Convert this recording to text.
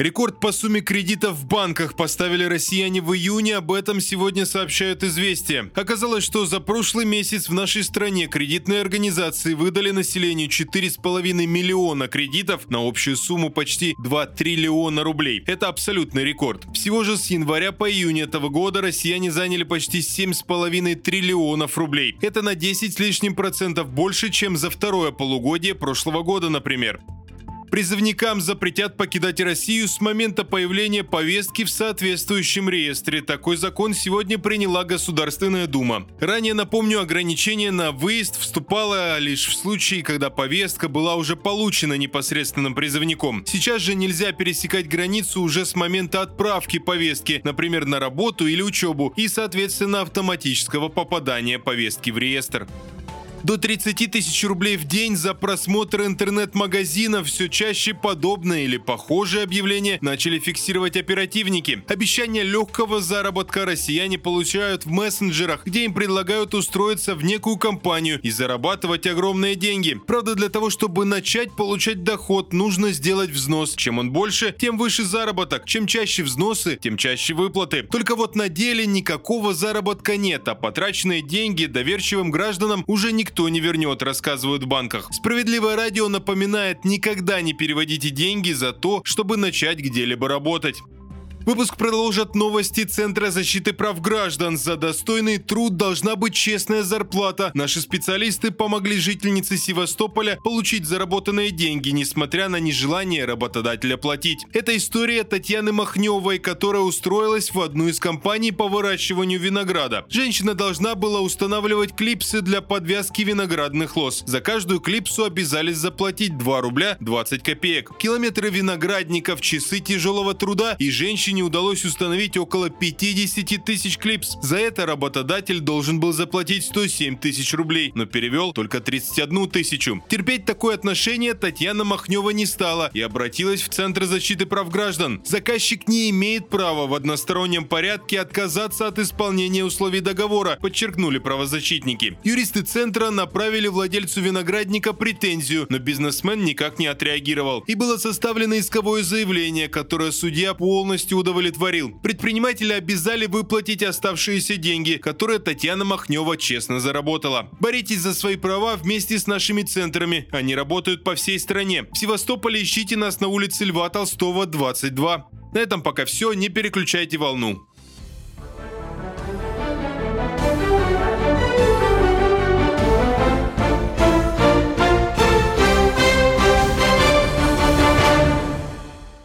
Рекорд по сумме кредитов в банках поставили россияне в июне. Об этом сегодня сообщают «Известия». Оказалось, что за прошлый месяц в нашей стране кредитные организации выдали населению 4,5 миллиона кредитов на общую сумму почти 2 триллиона рублей. Это абсолютный рекорд. Всего же с января по июнь этого года россияне заняли почти 7,5 триллионов рублей. Это на 10 с лишним процентов больше, чем за второе полугодие прошлого года, например. Призывникам запретят покидать Россию с момента появления повестки в соответствующем реестре. Такой закон сегодня приняла Государственная Дума. Ранее, напомню, ограничение на выезд вступало лишь в случае, когда повестка была уже получена непосредственным призывником. Сейчас же нельзя пересекать границу уже с момента отправки повестки, например, на работу или учебу, и, соответственно, автоматического попадания повестки в реестр. До 30 тысяч рублей в день за просмотр интернет-магазинов все чаще подобные или похожие объявления начали фиксировать оперативники. Обещания легкого заработка россияне получают в мессенджерах, где им предлагают устроиться в некую компанию и зарабатывать огромные деньги. Правда, для того, чтобы начать получать доход, нужно сделать взнос. Чем он больше, тем выше заработок. Чем чаще взносы, тем чаще выплаты. Только вот на деле никакого заработка нет, а потраченные деньги доверчивым гражданам уже никто никто не вернет, рассказывают в банках. Справедливое радио напоминает, никогда не переводите деньги за то, чтобы начать где-либо работать. Выпуск продолжат новости Центра защиты прав граждан. За достойный труд должна быть честная зарплата. Наши специалисты помогли жительнице Севастополя получить заработанные деньги, несмотря на нежелание работодателя платить. Это история Татьяны Махневой, которая устроилась в одну из компаний по выращиванию винограда. Женщина должна была устанавливать клипсы для подвязки виноградных лоз. За каждую клипсу обязались заплатить 2 рубля 20 копеек. Километры виноградников, часы тяжелого труда и женщине женщине удалось установить около 50 тысяч клипс. За это работодатель должен был заплатить 107 тысяч рублей, но перевел только 31 тысячу. Терпеть такое отношение Татьяна Махнева не стала и обратилась в Центр защиты прав граждан. Заказчик не имеет права в одностороннем порядке отказаться от исполнения условий договора, подчеркнули правозащитники. Юристы Центра направили владельцу виноградника претензию, но бизнесмен никак не отреагировал. И было составлено исковое заявление, которое судья полностью удовлетворил. Предприниматели обязали выплатить оставшиеся деньги, которые Татьяна Махнева честно заработала. Боритесь за свои права вместе с нашими центрами. Они работают по всей стране. В Севастополе ищите нас на улице Льва Толстого, 22. На этом пока все, не переключайте волну.